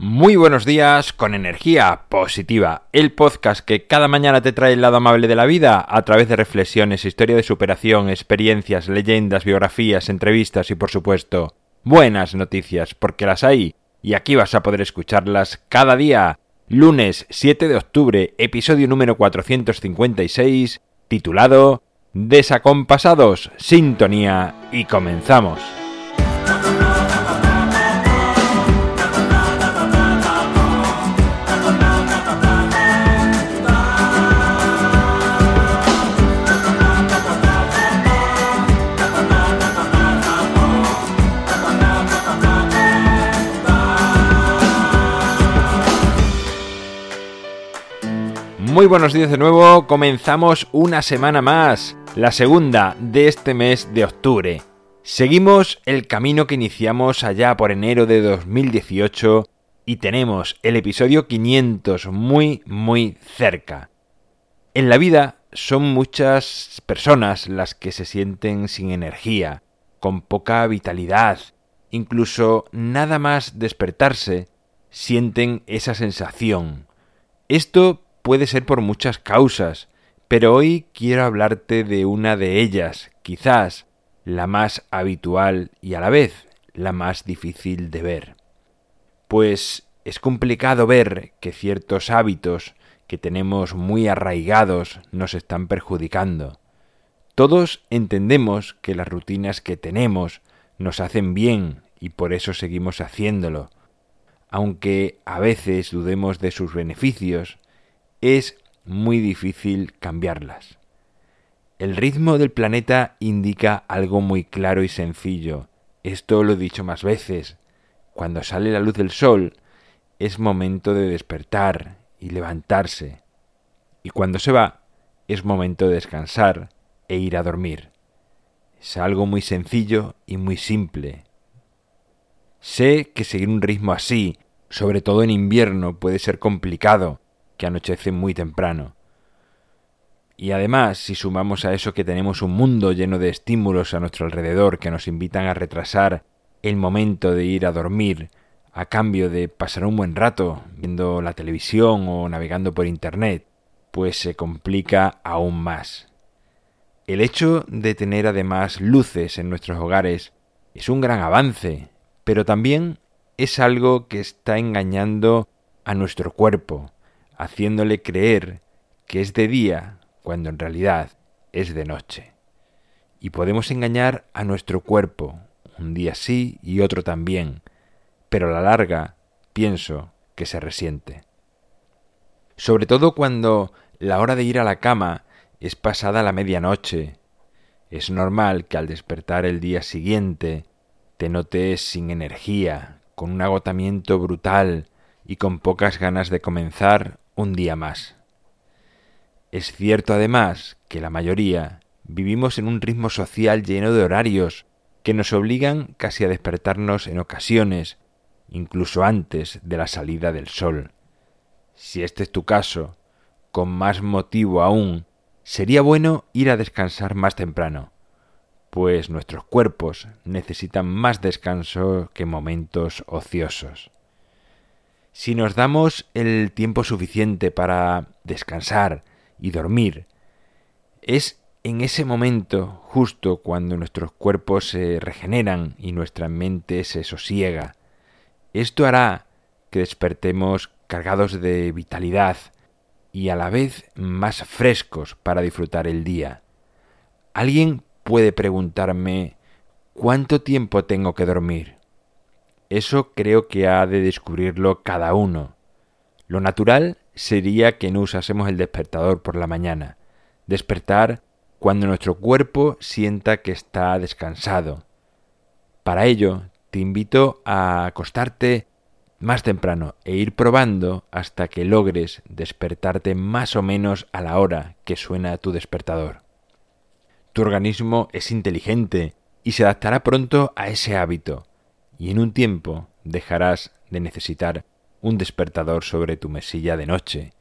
Muy buenos días con energía positiva, el podcast que cada mañana te trae el lado amable de la vida a través de reflexiones, historia de superación, experiencias, leyendas, biografías, entrevistas y por supuesto buenas noticias, porque las hay y aquí vas a poder escucharlas cada día. Lunes 7 de octubre, episodio número 456, titulado Desacompasados, sintonía y comenzamos. Muy buenos días de nuevo, comenzamos una semana más, la segunda de este mes de octubre. Seguimos el camino que iniciamos allá por enero de 2018 y tenemos el episodio 500 muy muy cerca. En la vida son muchas personas las que se sienten sin energía, con poca vitalidad, incluso nada más despertarse, sienten esa sensación. Esto puede ser por muchas causas, pero hoy quiero hablarte de una de ellas, quizás la más habitual y a la vez la más difícil de ver. Pues es complicado ver que ciertos hábitos que tenemos muy arraigados nos están perjudicando. Todos entendemos que las rutinas que tenemos nos hacen bien y por eso seguimos haciéndolo, aunque a veces dudemos de sus beneficios es muy difícil cambiarlas. El ritmo del planeta indica algo muy claro y sencillo. Esto lo he dicho más veces. Cuando sale la luz del sol es momento de despertar y levantarse. Y cuando se va es momento de descansar e ir a dormir. Es algo muy sencillo y muy simple. Sé que seguir un ritmo así, sobre todo en invierno, puede ser complicado, que anochece muy temprano. Y además, si sumamos a eso que tenemos un mundo lleno de estímulos a nuestro alrededor que nos invitan a retrasar el momento de ir a dormir a cambio de pasar un buen rato viendo la televisión o navegando por Internet, pues se complica aún más. El hecho de tener además luces en nuestros hogares es un gran avance, pero también es algo que está engañando a nuestro cuerpo, haciéndole creer que es de día cuando en realidad es de noche. Y podemos engañar a nuestro cuerpo, un día sí y otro también, pero a la larga pienso que se resiente. Sobre todo cuando la hora de ir a la cama es pasada la medianoche. Es normal que al despertar el día siguiente te notes sin energía, con un agotamiento brutal y con pocas ganas de comenzar un día más. Es cierto además que la mayoría vivimos en un ritmo social lleno de horarios que nos obligan casi a despertarnos en ocasiones, incluso antes de la salida del sol. Si este es tu caso, con más motivo aún, sería bueno ir a descansar más temprano, pues nuestros cuerpos necesitan más descanso que momentos ociosos. Si nos damos el tiempo suficiente para descansar y dormir, es en ese momento justo cuando nuestros cuerpos se regeneran y nuestra mente se sosiega. Esto hará que despertemos cargados de vitalidad y a la vez más frescos para disfrutar el día. Alguien puede preguntarme ¿cuánto tiempo tengo que dormir? Eso creo que ha de descubrirlo cada uno. Lo natural sería que no usásemos el despertador por la mañana. Despertar cuando nuestro cuerpo sienta que está descansado. Para ello, te invito a acostarte más temprano e ir probando hasta que logres despertarte más o menos a la hora que suena tu despertador. Tu organismo es inteligente y se adaptará pronto a ese hábito y en un tiempo dejarás de necesitar un despertador sobre tu mesilla de noche.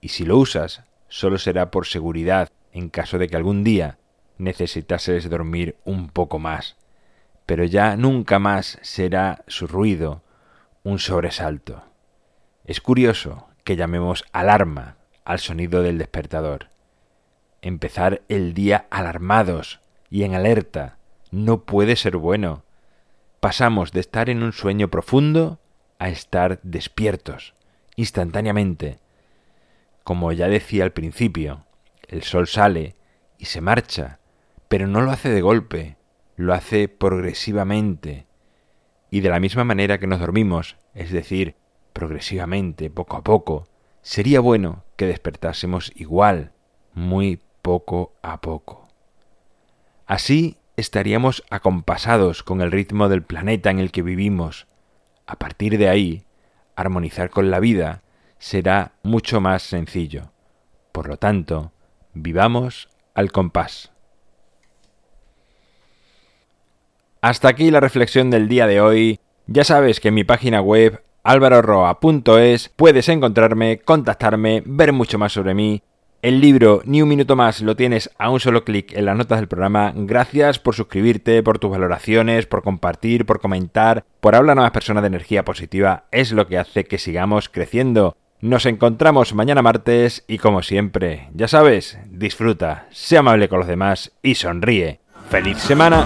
Y si lo usas, solo será por seguridad en caso de que algún día necesitases dormir un poco más, pero ya nunca más será su ruido un sobresalto. Es curioso que llamemos alarma al sonido del despertador. Empezar el día alarmados y en alerta no puede ser bueno. Pasamos de estar en un sueño profundo a estar despiertos, instantáneamente. Como ya decía al principio, el sol sale y se marcha, pero no lo hace de golpe, lo hace progresivamente. Y de la misma manera que nos dormimos, es decir, progresivamente, poco a poco, sería bueno que despertásemos igual, muy poco a poco. Así estaríamos acompasados con el ritmo del planeta en el que vivimos. A partir de ahí, armonizar con la vida será mucho más sencillo. Por lo tanto, vivamos al compás. Hasta aquí la reflexión del día de hoy. Ya sabes que en mi página web alvaroroa.es puedes encontrarme, contactarme, ver mucho más sobre mí. El libro Ni un minuto más lo tienes a un solo clic en las notas del programa. Gracias por suscribirte, por tus valoraciones, por compartir, por comentar, por hablar a más personas de energía positiva. Es lo que hace que sigamos creciendo. Nos encontramos mañana martes y como siempre, ya sabes, disfruta, sea amable con los demás y sonríe. ¡Feliz semana!